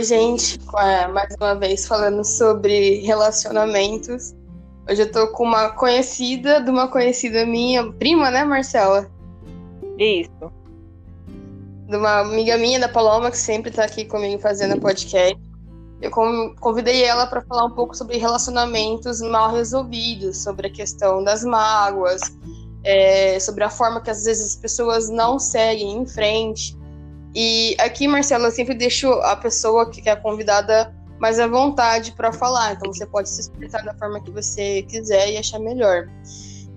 Oi, gente. É, mais uma vez falando sobre relacionamentos. Hoje eu tô com uma conhecida de uma conhecida minha, prima, né, Marcela? Isso. De uma amiga minha, da Paloma, que sempre tá aqui comigo fazendo podcast. Eu convidei ela para falar um pouco sobre relacionamentos mal resolvidos, sobre a questão das mágoas, é, sobre a forma que às vezes as pessoas não seguem em frente. E aqui, Marcela, sempre deixo a pessoa que é convidada mais à vontade para falar. Então você pode se expressar da forma que você quiser e achar melhor.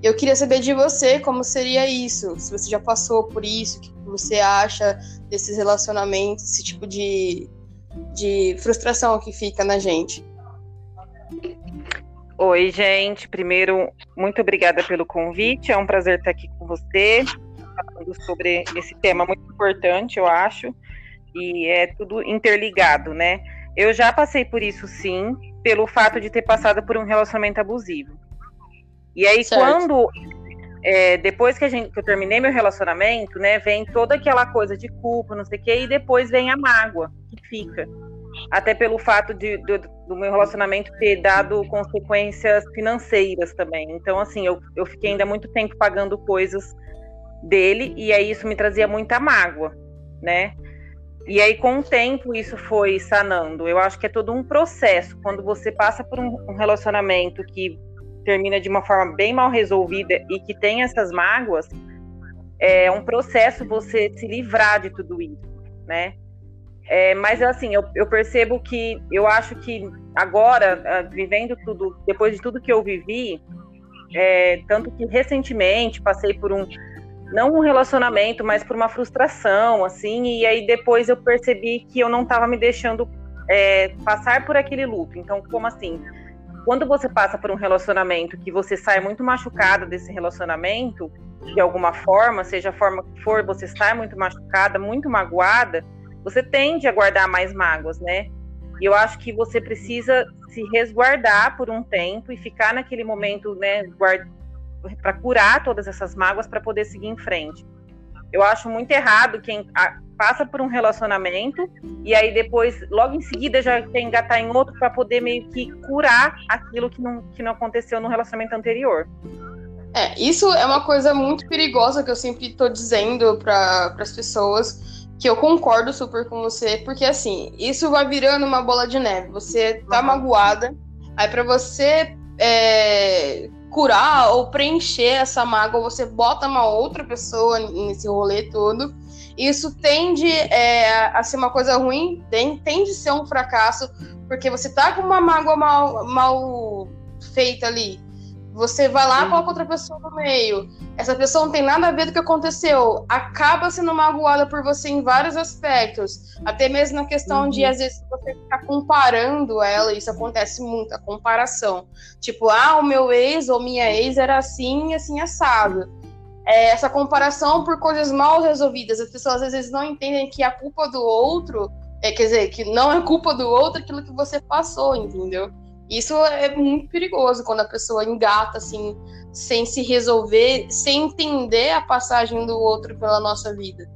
Eu queria saber de você como seria isso, se você já passou por isso, o que você acha desses relacionamentos, esse tipo de, de frustração que fica na gente. Oi, gente. Primeiro, muito obrigada pelo convite. É um prazer estar aqui com você, falando sobre esse tema muito importante, eu acho, e é tudo interligado, né? Eu já passei por isso, sim, pelo fato de ter passado por um relacionamento abusivo. E aí, certo. quando é, depois que, a gente, que eu terminei meu relacionamento, né, vem toda aquela coisa de culpa, não sei o quê, e depois vem a mágoa que fica até pelo fato de, do, do, meu relacionamento ter dado consequências financeiras também. Então, assim, eu, eu fiquei ainda muito tempo pagando coisas dele, e aí isso me trazia muita mágoa, né? E aí, com o tempo, isso foi sanando. Eu acho que é todo um processo. Quando você passa por um, relacionamento que termina de uma forma bem mal resolvida e que tem essas mágoas, é um processo você se livrar de tudo isso, né? É, mas assim, eu, eu, percebo que eu acho que agora, ah, vivendo tudo, depois de tudo que eu vivi, é, tanto que recentemente passei por um não um relacionamento, mas por uma frustração, assim, e aí depois eu percebi que eu não estava me deixando é, passar por aquele luto. Então, como assim? Quando você passa por um relacionamento que você sai muito machucada desse relacionamento, de alguma forma, seja a forma que for, você sai muito machucada, muito magoada, você tende a guardar mais mágoas, né? E eu acho que você precisa se resguardar por um tempo e ficar naquele momento, né, para curar todas essas mágoas para poder seguir em frente. Eu acho muito errado quem passa por um relacionamento e aí depois, logo em seguida, já quer engatar em outro para poder meio que curar aquilo que não, que não aconteceu no relacionamento anterior. É, isso é uma coisa muito perigosa que eu sempre estou dizendo para as pessoas que eu concordo super com você, porque assim, isso vai virando uma bola de neve. Você tá uhum. magoada, aí para você é, curar ou preencher essa mágoa, você bota uma outra pessoa nesse rolê todo. Isso tende é, a ser uma coisa ruim, tende a ser um fracasso, porque você tá com uma mágoa mal, mal feita ali. Você vai lá, coloca outra pessoa no meio. Essa pessoa não tem nada a ver do que aconteceu. Acaba sendo magoada por você em vários aspectos. Até mesmo na questão uhum. de, às vezes, você ficar comparando ela. Isso acontece muito, a comparação. Tipo, ah, o meu ex ou minha ex era assim, assim, assado. É, essa comparação por coisas mal resolvidas. As pessoas, às vezes, não entendem que a culpa do outro... É, quer dizer, que não é culpa do outro aquilo que você passou, entendeu? Isso é muito perigoso quando a pessoa engata assim, sem se resolver, sem entender a passagem do outro pela nossa vida.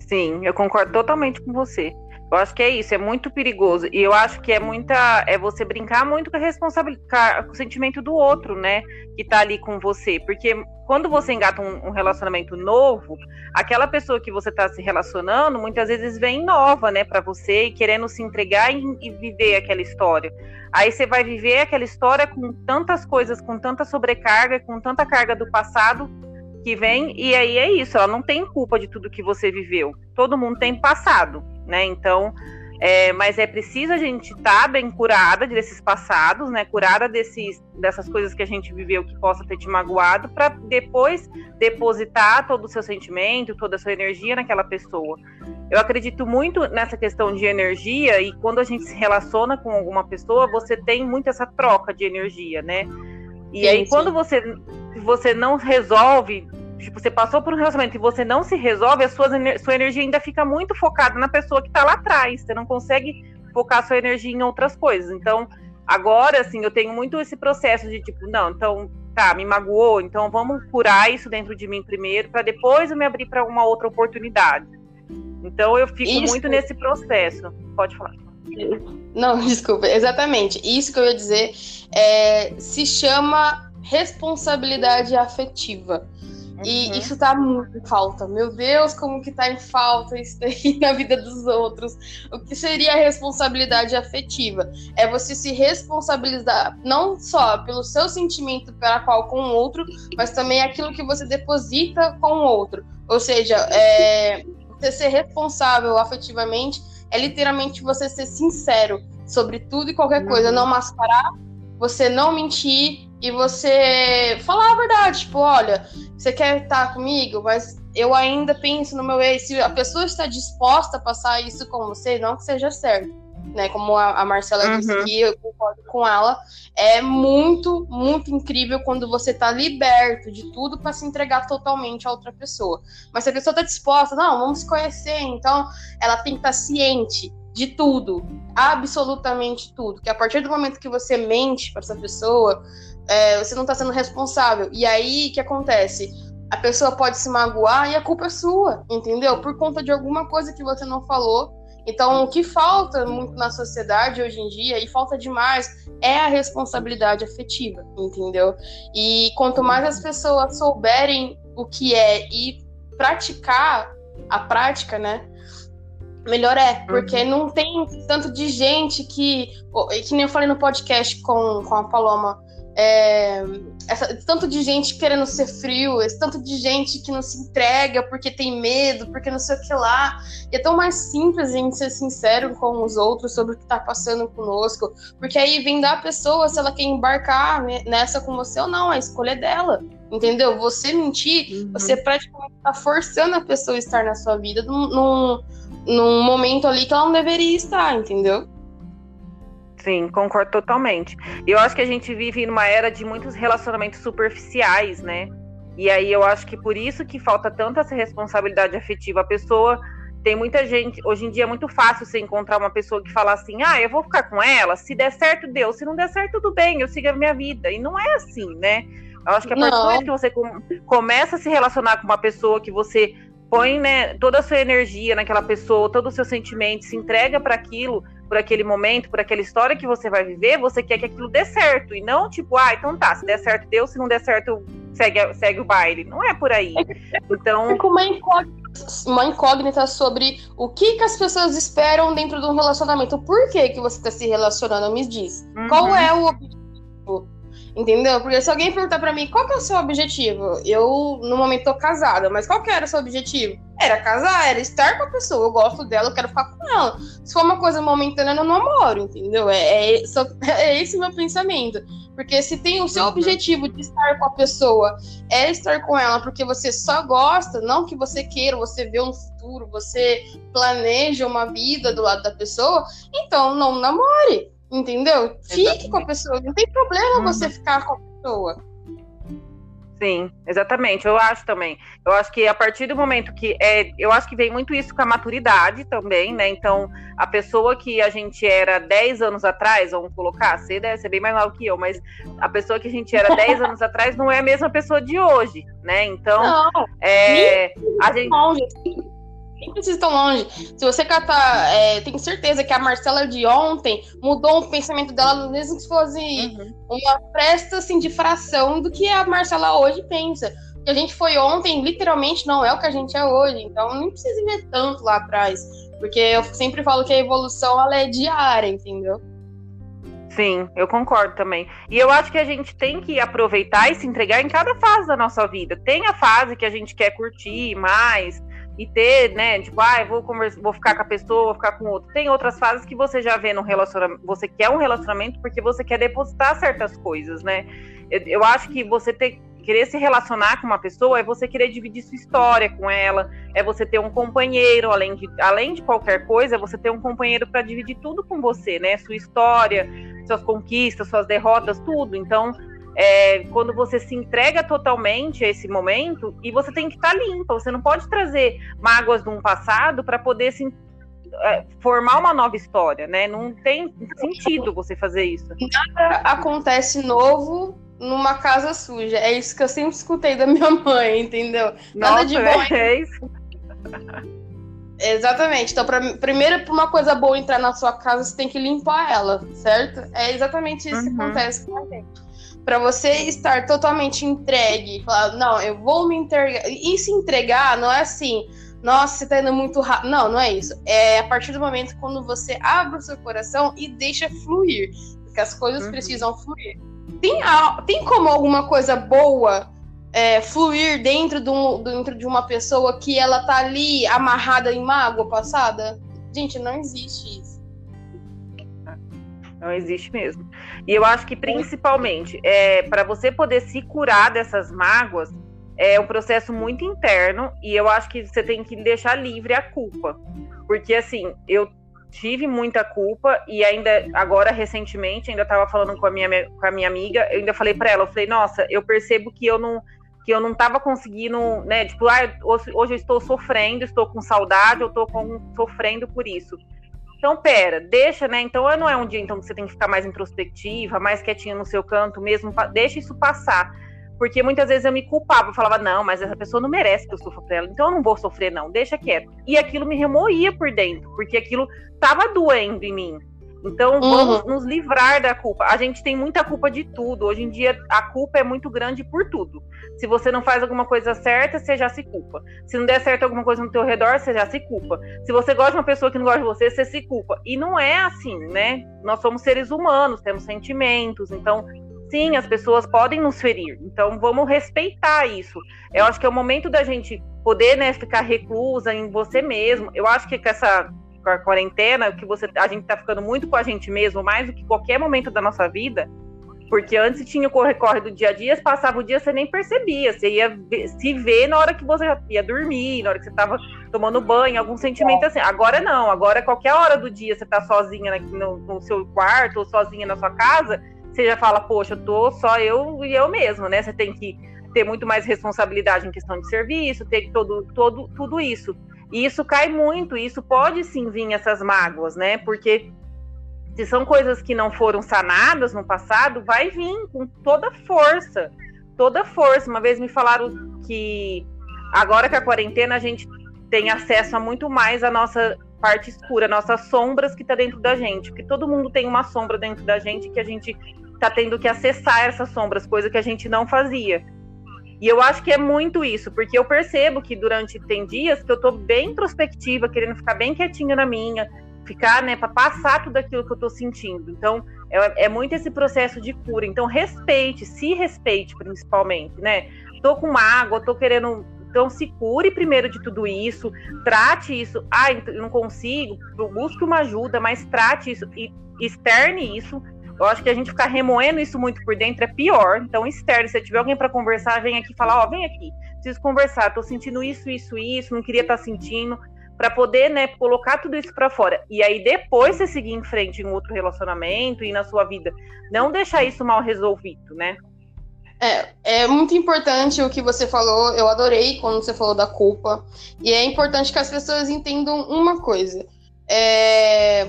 Sim, eu concordo totalmente com você. Eu acho que é isso, é muito perigoso. E eu acho que é muita. É você brincar muito com a responsabilidade, com o sentimento do outro, né? Que tá ali com você. Porque quando você engata um, um relacionamento novo, aquela pessoa que você tá se relacionando, muitas vezes vem nova, né, para você e querendo se entregar e, e viver aquela história. Aí você vai viver aquela história com tantas coisas, com tanta sobrecarga, com tanta carga do passado que vem, e aí é isso, ela não tem culpa de tudo que você viveu. Todo mundo tem passado né? Então, é, mas é preciso a gente estar tá bem curada desses passados, né? Curada desses, dessas coisas que a gente viveu que possa ter te magoado, para depois depositar todo o seu sentimento, toda a sua energia naquela pessoa. Eu acredito muito nessa questão de energia e quando a gente se relaciona com alguma pessoa, você tem muito essa troca de energia, né? E sim, aí, sim. quando você, você não resolve tipo, você passou por um relacionamento e você não se resolve, a sua, sua energia ainda fica muito focada na pessoa que está lá atrás. Você não consegue focar sua energia em outras coisas. Então, agora, assim, eu tenho muito esse processo de tipo, não, então, tá, me magoou, então vamos curar isso dentro de mim primeiro, para depois eu me abrir para uma outra oportunidade. Então eu fico Isso. muito nesse processo. Pode falar. Não, desculpa, exatamente. Isso que eu ia dizer é, se chama responsabilidade afetiva. E uhum. isso tá muito em falta. Meu Deus, como que tá em falta isso daí na vida dos outros. O que seria a responsabilidade afetiva? É você se responsabilizar não só pelo seu sentimento para qual com o outro, mas também aquilo que você deposita com o outro. Ou seja, é, você ser responsável afetivamente é literalmente você ser sincero sobre tudo e qualquer coisa, uhum. não mascarar, você não mentir e você falar a verdade, tipo, olha, você quer estar comigo, mas eu ainda penso no meu ex. Se a pessoa está disposta a passar isso com você, não que seja certo, né? Como a, a Marcela uhum. disse aqui, eu concordo com ela. É muito, muito incrível quando você está liberto de tudo para se entregar totalmente a outra pessoa. Mas se a pessoa está disposta, não, vamos se conhecer, então ela tem que estar tá ciente de tudo, absolutamente tudo. Que a partir do momento que você mente para essa pessoa, é, você não está sendo responsável. E aí, o que acontece? A pessoa pode se magoar e a culpa é sua, entendeu? Por conta de alguma coisa que você não falou. Então, o que falta muito na sociedade hoje em dia, e falta demais, é a responsabilidade afetiva, entendeu? E quanto mais as pessoas souberem o que é e praticar a prática, né? melhor é, porque uhum. não tem tanto de gente que, que nem eu falei no podcast com, com a Paloma, é, essa, tanto de gente querendo ser frio, esse tanto de gente que não se entrega porque tem medo, porque não sei o que lá. E é tão mais simples a gente ser sincero com os outros sobre o que está passando conosco, porque aí vem da pessoa se ela quer embarcar nessa com você ou não, a escolha é dela. Entendeu? Você mentir, uhum. você praticamente está forçando a pessoa a estar na sua vida num, num, num momento ali que ela não deveria estar, entendeu? Sim, concordo totalmente. Eu acho que a gente vive numa era de muitos relacionamentos superficiais, né? E aí eu acho que por isso que falta tanta essa responsabilidade afetiva. A pessoa tem muita gente, hoje em dia é muito fácil você encontrar uma pessoa que fala assim: "Ah, eu vou ficar com ela, se der certo deu, se não der certo tudo bem, eu sigo a minha vida". E não é assim, né? Eu acho que a partir do momento que você começa a se relacionar com uma pessoa que você põe né, toda a sua energia naquela pessoa, todo o seu sentimento, se entrega para aquilo, por aquele momento, por aquela história que você vai viver, você quer que aquilo dê certo. E não tipo, ah, então tá, se der certo, deu, se não der certo, segue, segue o baile. Não é por aí. Então. Fica uma incógnita, uma incógnita sobre o que, que as pessoas esperam dentro de um relacionamento. Por que, que você está se relacionando? Me diz. Uhum. Qual é o objetivo? Entendeu? Porque se alguém perguntar para mim qual que é o seu objetivo, eu no momento tô casada, mas qual que era o seu objetivo? Era casar, era estar com a pessoa, eu gosto dela, eu quero ficar com ela. Se for uma coisa momentânea, eu não namoro, entendeu? É, é, só, é esse o meu pensamento. Porque se tem o seu objetivo de estar com a pessoa, é estar com ela porque você só gosta, não que você queira, você vê um futuro, você planeja uma vida do lado da pessoa, então não namore Entendeu? Fique com a pessoa. Não tem problema uhum. você ficar com a pessoa. Sim, exatamente. Eu acho também. Eu acho que a partir do momento que é, eu acho que vem muito isso com a maturidade também, né? Então, a pessoa que a gente era 10 anos atrás, vamos colocar, você deve ser bem mais novo que eu, mas a pessoa que a gente era 10 anos atrás não é a mesma pessoa de hoje, né? Então, não, é, a gente nem precisa tão longe. Se você catar, é, tenho certeza que a Marcela de ontem mudou o pensamento dela, mesmo que fosse uhum. uma presta assim, de fração do que a Marcela hoje pensa. O que a gente foi ontem, literalmente, não é o que a gente é hoje. Então, não precisa ver tanto lá atrás. Porque eu sempre falo que a evolução ela é diária, entendeu? Sim, eu concordo também. E eu acho que a gente tem que aproveitar e se entregar em cada fase da nossa vida. Tem a fase que a gente quer curtir mais, e ter, né, tipo, ah, vou conversar, vou ficar com a pessoa, vou ficar com outro. Tem outras fases que você já vê no relacionamento, você quer um relacionamento porque você quer depositar certas coisas, né? Eu, eu acho que você ter, querer se relacionar com uma pessoa é você querer dividir sua história com ela, é você ter um companheiro, além de, além de qualquer coisa, é você ter um companheiro para dividir tudo com você, né? Sua história, suas conquistas, suas derrotas, tudo. Então, é, quando você se entrega totalmente a esse momento e você tem que estar tá limpa, você não pode trazer mágoas de um passado para poder se, é, formar uma nova história, né? Não tem sentido você fazer isso. Nada acontece novo numa casa suja. É isso que eu sempre escutei da minha mãe, entendeu? Nada Nossa, de bom. É, é isso. Exatamente. Então, pra, primeiro, para uma coisa boa entrar na sua casa, você tem que limpar ela, certo? É exatamente isso uhum. que acontece com a gente. Para você estar totalmente entregue, falar, não, eu vou me entregar. E se entregar não é assim, nossa, você tá indo muito rápido. Não, não é isso. É a partir do momento quando você abre o seu coração e deixa fluir. Porque as coisas uhum. precisam fluir. Tem, tem como alguma coisa boa é, fluir dentro de, um, dentro de uma pessoa que ela tá ali amarrada em mágoa passada? Gente, não existe isso. Não existe mesmo. E eu acho que principalmente é, para você poder se curar dessas mágoas é um processo muito interno e eu acho que você tem que deixar livre a culpa. Porque assim, eu tive muita culpa e ainda agora recentemente ainda estava falando com a minha com a minha amiga, eu ainda falei para ela, eu falei: "Nossa, eu percebo que eu não que eu não estava conseguindo, né? Tipo, ah, hoje, eu estou sofrendo, estou com saudade, eu estou sofrendo por isso. Então, pera, deixa, né? Então, não é um dia então que você tem que ficar mais introspectiva, mais quietinha no seu canto mesmo, deixa isso passar. Porque muitas vezes eu me culpava, eu falava, não, mas essa pessoa não merece que eu sofra por ela, então eu não vou sofrer, não, deixa quieto. E aquilo me remoía por dentro, porque aquilo estava doendo em mim. Então, vamos uhum. nos livrar da culpa. A gente tem muita culpa de tudo. Hoje em dia, a culpa é muito grande por tudo. Se você não faz alguma coisa certa, você já se culpa. Se não der certo alguma coisa no teu redor, você já se culpa. Se você gosta de uma pessoa que não gosta de você, você se culpa. E não é assim, né? Nós somos seres humanos, temos sentimentos. Então, sim, as pessoas podem nos ferir. Então, vamos respeitar isso. Eu acho que é o momento da gente poder, né, ficar reclusa em você mesmo. Eu acho que com essa com a quarentena, que você, a gente tá ficando muito com a gente mesmo, mais do que qualquer momento da nossa vida, porque antes tinha o corre-corre do dia a dia, passava o dia, você nem percebia, você ia se ver na hora que você ia dormir, na hora que você estava tomando banho, algum sentimento assim. Agora não, agora qualquer hora do dia você tá sozinha no, no seu quarto ou sozinha na sua casa, você já fala, poxa, eu tô só eu e eu mesmo, né? Você tem que ter muito mais responsabilidade em questão de serviço, ter todo, todo, tudo isso. E isso cai muito, e isso pode sim vir essas mágoas, né? Porque se são coisas que não foram sanadas no passado, vai vir com toda força. Toda força. Uma vez me falaram que agora que a quarentena a gente tem acesso a muito mais a nossa parte escura, nossas sombras que está dentro da gente. Porque todo mundo tem uma sombra dentro da gente que a gente está tendo que acessar essas sombras, coisa que a gente não fazia. E eu acho que é muito isso, porque eu percebo que durante tem dias que eu tô bem introspectiva, querendo ficar bem quietinha na minha, ficar, né, para passar tudo aquilo que eu tô sentindo. Então, é, é, muito esse processo de cura. Então, respeite, se respeite principalmente, né? Tô com água, tô querendo então, se cure primeiro de tudo isso, trate isso. Ah, eu não consigo, busque uma ajuda, mas trate isso e externe isso eu acho que a gente ficar remoendo isso muito por dentro é pior. Então, externo, se tiver alguém para conversar, vem aqui falar, ó, oh, vem aqui, preciso conversar, tô sentindo isso, isso, isso, não queria estar tá sentindo, para poder, né, colocar tudo isso para fora. E aí depois você seguir em frente em outro relacionamento e na sua vida, não deixar isso mal resolvido, né? É, é muito importante o que você falou. Eu adorei quando você falou da culpa. E é importante que as pessoas entendam uma coisa. É,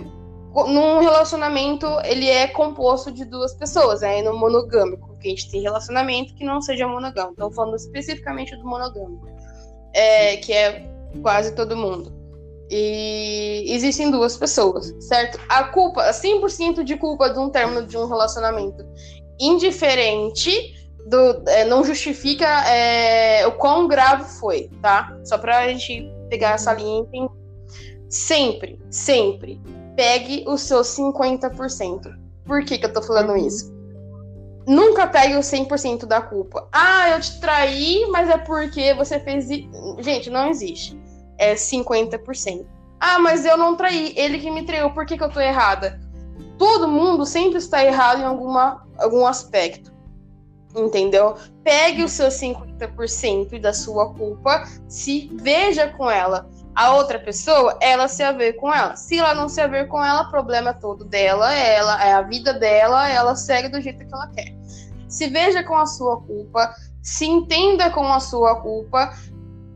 num relacionamento ele é composto de duas pessoas, aí né? no monogâmico, porque a gente tem relacionamento que não seja monogâmico. Então falando especificamente do monogâmico, é, que é quase todo mundo. E existem duas pessoas, certo? A culpa, 100% de culpa de um término de um relacionamento indiferente do, é, não justifica é, o quão grave foi, tá? Só pra gente pegar essa linha e entender. Sempre, sempre pegue os seus 50%. Por que, que eu tô falando uhum. isso? Nunca pegue o 100% da culpa. Ah, eu te traí, mas é porque você fez. Gente, não existe. É 50%. Ah, mas eu não traí. Ele que me traiu. Por que, que eu tô errada? Todo mundo sempre está errado em alguma, algum aspecto. Entendeu? Pegue os seus 50% da sua culpa, se veja com ela a outra pessoa, ela se haver com ela. Se ela não se haver com ela, o problema todo dela, ela, é a vida dela, ela segue do jeito que ela quer. Se veja com a sua culpa, se entenda com a sua culpa,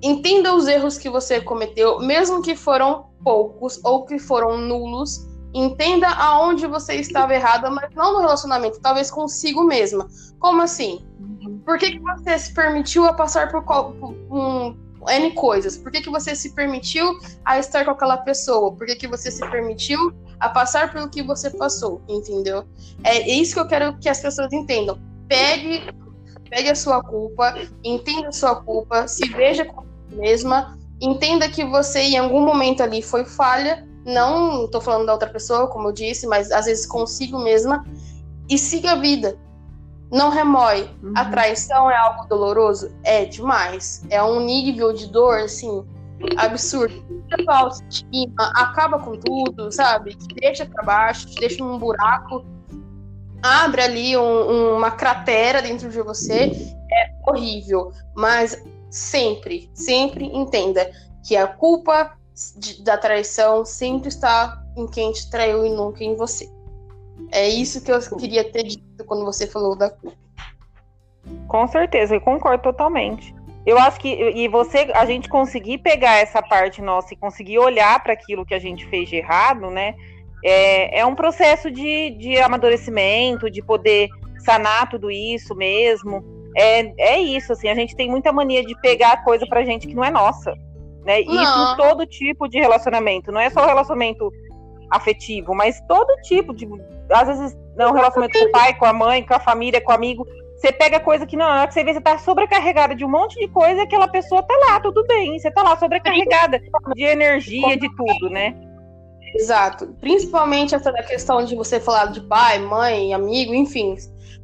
entenda os erros que você cometeu, mesmo que foram poucos ou que foram nulos, entenda aonde você estava errada, mas não no relacionamento, talvez consigo mesma. Como assim? Uhum. Por que, que você se permitiu a passar por, por um N coisas. Por que, que você se permitiu a estar com aquela pessoa? Por que, que você se permitiu a passar pelo que você passou? Entendeu? É isso que eu quero que as pessoas entendam. Pegue, pegue a sua culpa, entenda a sua culpa, se veja com mesma, entenda que você em algum momento ali foi falha. Não estou falando da outra pessoa, como eu disse, mas às vezes consigo mesma. E siga a vida não remói. Uhum. A traição é algo doloroso? É demais. É um nível de dor, assim, absurdo. A autoestima acaba com tudo, sabe? Te deixa pra baixo, te deixa num buraco, abre ali um, uma cratera dentro de você. É horrível. Mas sempre, sempre entenda que a culpa de, da traição sempre está em quem te traiu e nunca em você. É isso que eu queria ter dito quando você falou da culpa. Com certeza, eu concordo totalmente. Eu acho que e você, a gente conseguir pegar essa parte nossa e conseguir olhar para aquilo que a gente fez de errado, né? É, é um processo de, de amadurecimento, de poder sanar tudo isso mesmo. É, é isso, assim, a gente tem muita mania de pegar coisa pra gente que não é nossa. Né? Isso em todo tipo de relacionamento, não é só o relacionamento afetivo, mas todo tipo de. Às vezes, não, relacionamento com o pai, com a mãe, com a família, com o amigo. Você pega coisa que não, que você vê, você tá sobrecarregada de um monte de coisa, aquela pessoa tá lá, tudo bem. Você tá lá sobrecarregada de energia, de tudo, né? Exato. Principalmente essa da questão de você falar de pai, mãe, amigo, enfim.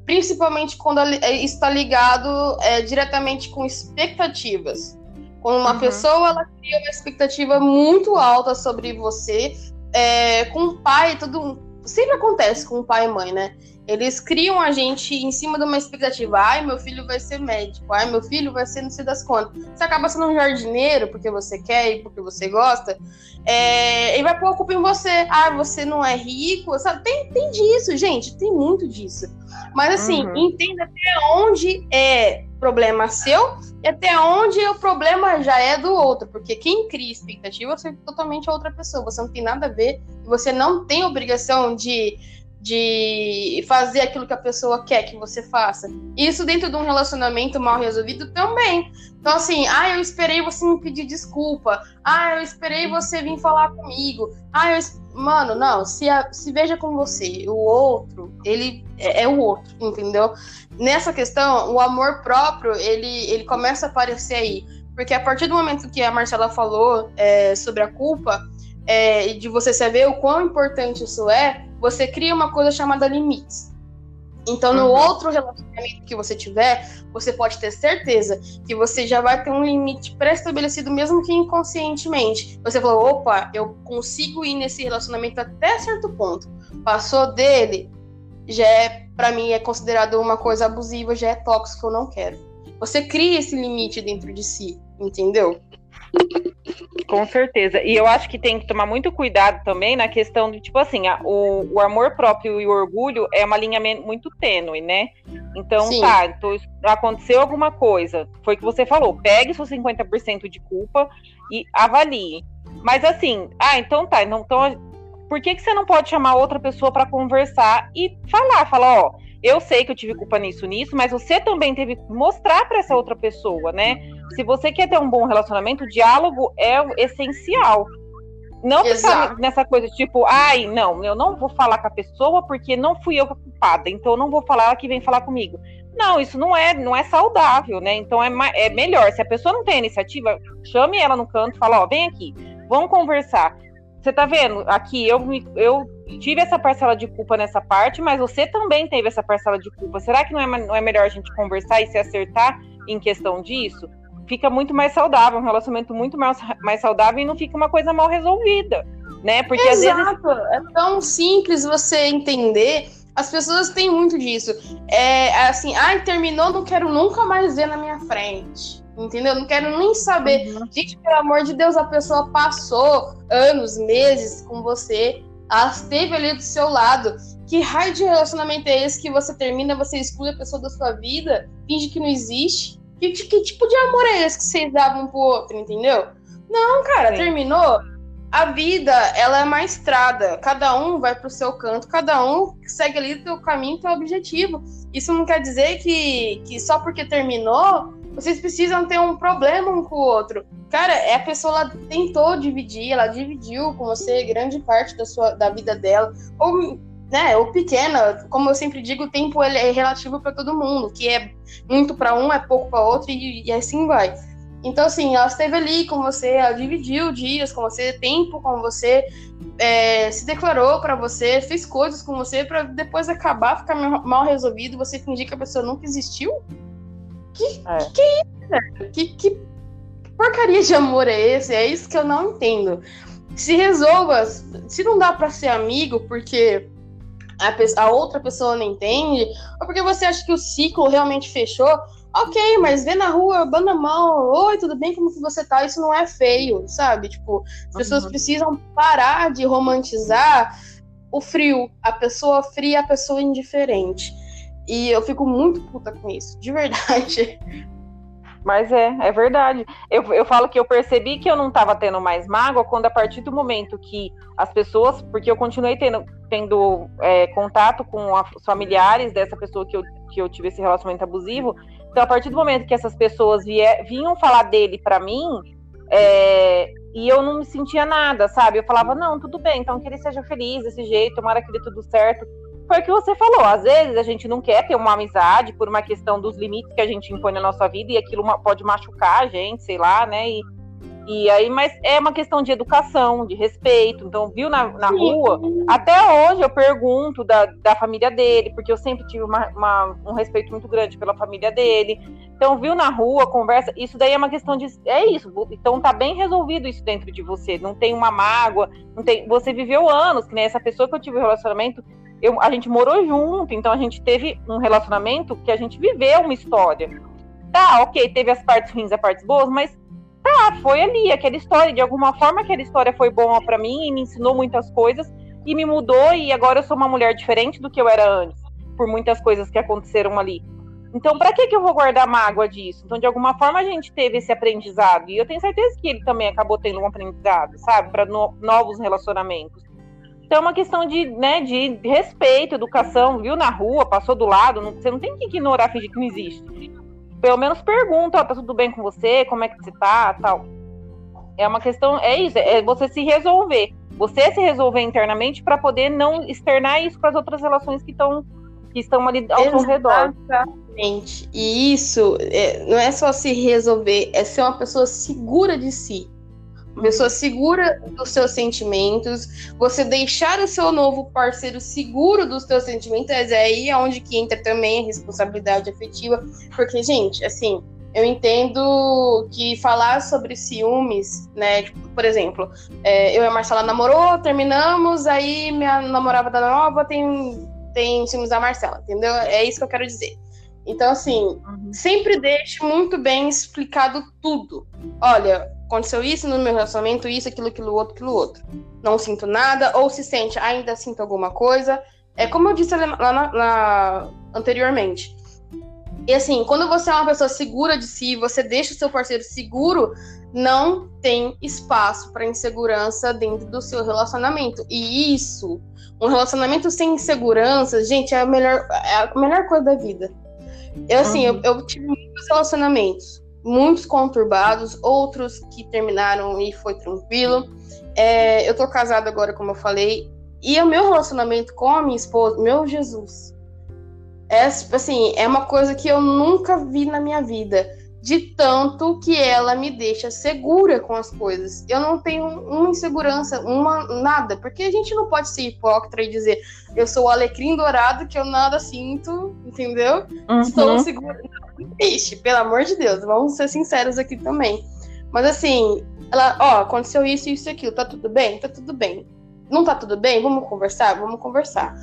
Principalmente quando está ligado é, diretamente com expectativas. Quando uma uhum. pessoa ela cria uma expectativa muito alta sobre você, é, com o pai, tudo. Sempre acontece com o pai e mãe, né? Eles criam a gente em cima de uma expectativa. Ai, meu filho vai ser médico. Ai, meu filho vai ser não sei das contas. Você acaba sendo um jardineiro porque você quer e porque você gosta. É, e vai pôr a culpa em você. Ah, você não é rico. Sabe? Tem, tem disso, gente. Tem muito disso. Mas assim, uhum. entenda até onde é problema seu e até onde o problema já é do outro. Porque quem cria expectativa é totalmente outra pessoa. Você não tem nada a ver. Você não tem obrigação de de fazer aquilo que a pessoa quer que você faça. Isso dentro de um relacionamento mal resolvido também. Então, assim, ah, eu esperei você me pedir desculpa. Ah, eu esperei você vir falar comigo. Ah, eu. Mano, não, se, a, se veja com você. O outro, ele é, é, o outro, entendeu? Nessa questão, o amor próprio, ele, ele começa a aparecer aí. Porque a partir do momento que a Marcela falou é, sobre a culpa, é, de você saber o quão importante isso é, você cria uma coisa chamada limites. Então, no uhum. outro relacionamento que você tiver, você pode ter certeza que você já vai ter um limite pré-estabelecido, mesmo que inconscientemente. Você falou, opa, eu consigo ir nesse relacionamento até certo ponto. Passou dele, já é, para mim, é considerado uma coisa abusiva, já é tóxico, eu não quero. Você cria esse limite dentro de si, entendeu? Com certeza. E eu acho que tem que tomar muito cuidado também na questão de, tipo assim, a, o, o, amor próprio e o orgulho é uma linha muito tênue, né? Então, Sim. tá, então, aconteceu alguma coisa, foi o que você falou, pegue seus 50% de culpa e avalie. Mas assim, ah, então tá, então, então por que, que você não pode chamar outra pessoa para conversar e falar, falar, ó, eu sei que eu tive culpa nisso, nisso, mas você também teve que mostrar para essa outra pessoa, né? Se você quer ter um bom relacionamento, o diálogo é essencial. Não ficar nessa coisa tipo, ai, não, eu não vou falar com a pessoa porque não fui eu a culpada, então eu não vou falar ela que vem falar comigo. Não, isso não é, não é saudável, né? Então é, é melhor. Se a pessoa não tem iniciativa, chame ela no canto e fala, ó, vem aqui, vamos conversar. Você tá vendo? Aqui eu, eu tive essa parcela de culpa nessa parte, mas você também teve essa parcela de culpa. Será que não é, não é melhor a gente conversar e se acertar em questão disso? Fica muito mais saudável, um relacionamento muito mais, mais saudável e não fica uma coisa mal resolvida, né? Porque Exato. às vezes. É tão simples você entender. As pessoas têm muito disso. É assim, ai, terminou, não quero nunca mais ver na minha frente. Entendeu? Não quero nem saber. Uhum. Gente, pelo amor de Deus, a pessoa passou anos, meses com você, ela esteve ali do seu lado. Que raio de relacionamento é esse que você termina, você exclui a pessoa da sua vida, finge que não existe? Que, que tipo de amor é esse que vocês davam um pro outro, entendeu? Não, cara, Sim. terminou. A vida, ela é uma estrada. Cada um vai pro seu canto, cada um segue ali o teu caminho, teu objetivo. Isso não quer dizer que, que só porque terminou vocês precisam ter um problema um com o outro. Cara, é a pessoa ela tentou dividir, ela dividiu com você grande parte da sua da vida dela, ou né, ou pequena, como eu sempre digo, o tempo ele é relativo para todo mundo, que é muito para um, é pouco para outro e, e assim vai. Então, assim, ela esteve ali com você, ela dividiu dias com você, tempo com você, é, se declarou para você, fez coisas com você para depois acabar, ficar mal resolvido, você fingir que a pessoa nunca existiu? Que é, que, que é isso? Que, que porcaria de amor é esse? É isso que eu não entendo. Se resolva, se não dá para ser amigo porque a, a outra pessoa não entende, ou porque você acha que o ciclo realmente fechou, ok, mas vê na rua, banda mão, oi, tudo bem, como que você tá? Isso não é feio, sabe? Tipo, as pessoas uhum. precisam parar de romantizar o frio, a pessoa fria, a pessoa indiferente. E eu fico muito puta com isso, de verdade. Mas é, é verdade. Eu, eu falo que eu percebi que eu não estava tendo mais mágoa quando, a partir do momento que as pessoas, porque eu continuei tendo, tendo é, contato com os familiares dessa pessoa que eu, que eu tive esse relacionamento abusivo, então, a partir do momento que essas pessoas vier, vinham falar dele para mim, é, e eu não me sentia nada, sabe? Eu falava, não, tudo bem, então que ele seja feliz desse jeito, tomara que dê tudo certo. Foi o que você falou, às vezes a gente não quer ter uma amizade por uma questão dos limites que a gente impõe na nossa vida e aquilo pode machucar a gente, sei lá, né? E, e aí, mas é uma questão de educação, de respeito. Então, viu na, na rua, até hoje eu pergunto da, da família dele, porque eu sempre tive uma, uma, um respeito muito grande pela família dele. Então, viu na rua, conversa, isso daí é uma questão de. É isso. Então tá bem resolvido isso dentro de você. Não tem uma mágoa, não tem. Você viveu anos, que nem essa pessoa que eu tive um relacionamento, eu, a gente morou junto, então a gente teve um relacionamento que a gente viveu uma história. Tá, ok, teve as partes ruins, as partes boas, mas tá, foi ali, aquela história. De alguma forma, aquela história foi boa para mim e me ensinou muitas coisas e me mudou. E agora eu sou uma mulher diferente do que eu era antes, por muitas coisas que aconteceram ali. Então, para que, que eu vou guardar mágoa disso? Então, de alguma forma, a gente teve esse aprendizado. E eu tenho certeza que ele também acabou tendo um aprendizado, sabe? Para no, novos relacionamentos. Então, é uma questão de, né, de respeito, educação. Viu na rua, passou do lado. Não, você não tem que ignorar, fingir que não existe pelo menos pergunta, tá tudo bem com você? Como é que você tá? Tal. É uma questão, é isso, é você se resolver. Você se resolver internamente para poder não externar isso para as outras relações que estão que estão ali ao seu redor. Exatamente. E isso é, não é só se resolver, é ser uma pessoa segura de si. Pessoa segura dos seus sentimentos, você deixar o seu novo parceiro seguro dos seus sentimentos, é aí onde que entra também a responsabilidade afetiva, porque, gente, assim, eu entendo que falar sobre ciúmes, né, tipo, por exemplo, é, eu e a Marcela namorou, terminamos, aí minha namorada da nova tem, tem ciúmes da Marcela, entendeu? É isso que eu quero dizer. Então, assim, uhum. sempre deixe muito bem explicado tudo. Olha, aconteceu isso no meu relacionamento, isso, aquilo, aquilo, outro, aquilo, outro. Não sinto nada, ou se sente, ainda sinto alguma coisa. É como eu disse lá na, na, anteriormente. E assim, quando você é uma pessoa segura de si, você deixa o seu parceiro seguro, não tem espaço para insegurança dentro do seu relacionamento. E isso, um relacionamento sem insegurança, gente, é a melhor, é a melhor coisa da vida. Eu, assim, uhum. eu, eu tive muitos relacionamentos, muitos conturbados, outros que terminaram e foi tranquilo. É, eu tô casada agora, como eu falei, e o meu relacionamento com a minha esposa, meu Jesus, é assim, é uma coisa que eu nunca vi na minha vida de tanto que ela me deixa segura com as coisas. Eu não tenho uma insegurança, uma nada, porque a gente não pode ser hipócrita e dizer eu sou o alecrim dourado que eu nada sinto, entendeu? Uhum. Estou segura. Ixi, pelo amor de Deus, vamos ser sinceros aqui também. Mas assim, ela, ó, aconteceu isso, isso e aquilo, tá tudo bem? Tá tudo bem. Não tá tudo bem? Vamos conversar? Vamos conversar.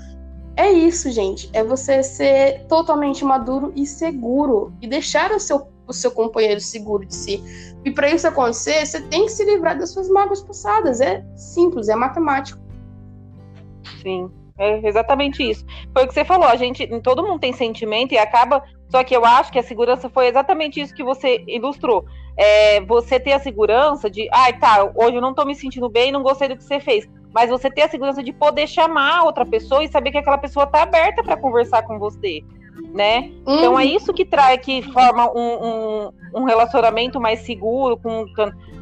É isso, gente. É você ser totalmente maduro e seguro e deixar o seu o seu companheiro seguro de si. E para isso acontecer, você tem que se livrar das suas mágoas passadas. É simples, é matemático. Sim, é exatamente isso. Foi o que você falou, a gente, todo mundo tem sentimento e acaba. Só que eu acho que a segurança foi exatamente isso que você ilustrou. É, você ter a segurança de, ai, ah, tá, hoje eu não tô me sentindo bem, não gostei do que você fez. Mas você ter a segurança de poder chamar outra pessoa e saber que aquela pessoa tá aberta para conversar com você né? Uhum. Então é isso que traz, que forma um, um, um, relacionamento mais seguro. Com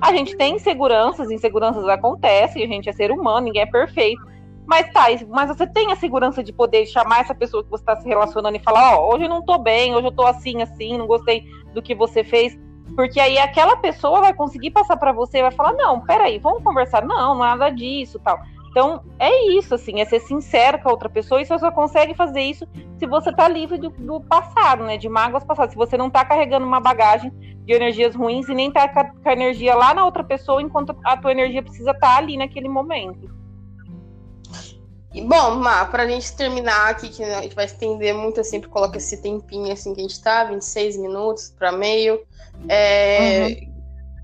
a gente tem inseguranças, inseguranças acontecem, a gente é ser humano, ninguém é perfeito. Mas tá, mas você tem a segurança de poder chamar essa pessoa que você está se relacionando e falar, ó, oh, hoje eu não tô bem, hoje eu tô assim, assim, não gostei do que você fez. Porque aí aquela pessoa vai conseguir passar para você e vai falar, não, peraí, vamos conversar. Não, nada disso, tal. Então, é isso, assim, é ser sincero com a outra pessoa, e você só consegue fazer isso se você tá livre do, do passado, né? De mágoas passadas. Se você não tá carregando uma bagagem de energias ruins e nem tá com a, energia lá na outra pessoa, enquanto a tua energia precisa estar tá ali naquele momento. E, bom, Má, pra gente terminar aqui, que a gente vai estender muito, eu sempre coloco esse tempinho assim que a gente tá, 26 minutos para meio. É, uhum.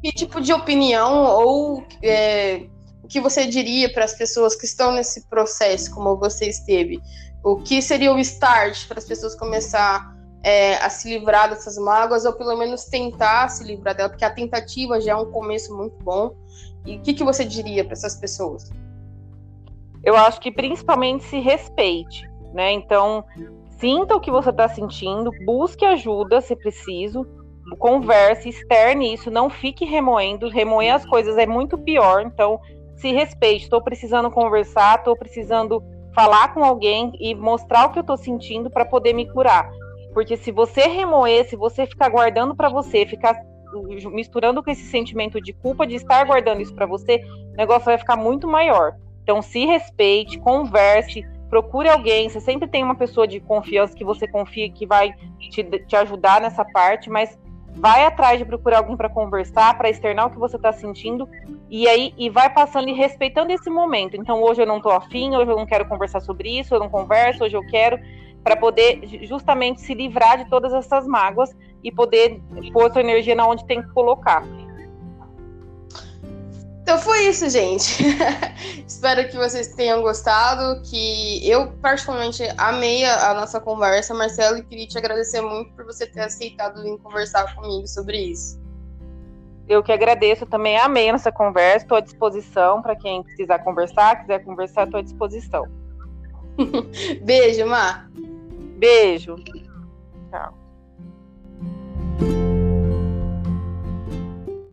Que tipo de opinião ou é, o que você diria para as pessoas que estão nesse processo, como você esteve? O que seria o start para as pessoas começar é, a se livrar dessas mágoas, ou pelo menos tentar se livrar dela, porque a tentativa já é um começo muito bom. E o que, que você diria para essas pessoas? Eu acho que principalmente se respeite, né? Então, sinta o que você está sentindo, busque ajuda se preciso, converse, externe isso, não fique remoendo, remoer as coisas é muito pior, então se respeite. Estou precisando conversar, estou precisando falar com alguém e mostrar o que eu estou sentindo para poder me curar. Porque se você remoer, se você ficar guardando para você, ficar misturando com esse sentimento de culpa de estar guardando isso para você, o negócio vai ficar muito maior. Então, se respeite, converse, procure alguém. Você sempre tem uma pessoa de confiança que você confia que vai te, te ajudar nessa parte, mas vai atrás de procurar alguém para conversar, para externar o que você está sentindo, e aí e vai passando e respeitando esse momento. Então, hoje eu não estou afim, hoje eu não quero conversar sobre isso, eu não converso, hoje eu quero, para poder justamente se livrar de todas essas mágoas e poder pôr sua energia na onde tem que colocar. Então foi isso, gente. Espero que vocês tenham gostado, que eu particularmente amei a, nossa conversa, Marcelo, e queria te agradecer muito por você ter aceitado vir conversar comigo sobre isso. Eu que agradeço, também amei a nossa conversa, estou à disposição para quem precisar conversar, quiser conversar, estou à disposição. Beijo, Mar. Beijo. Tchau.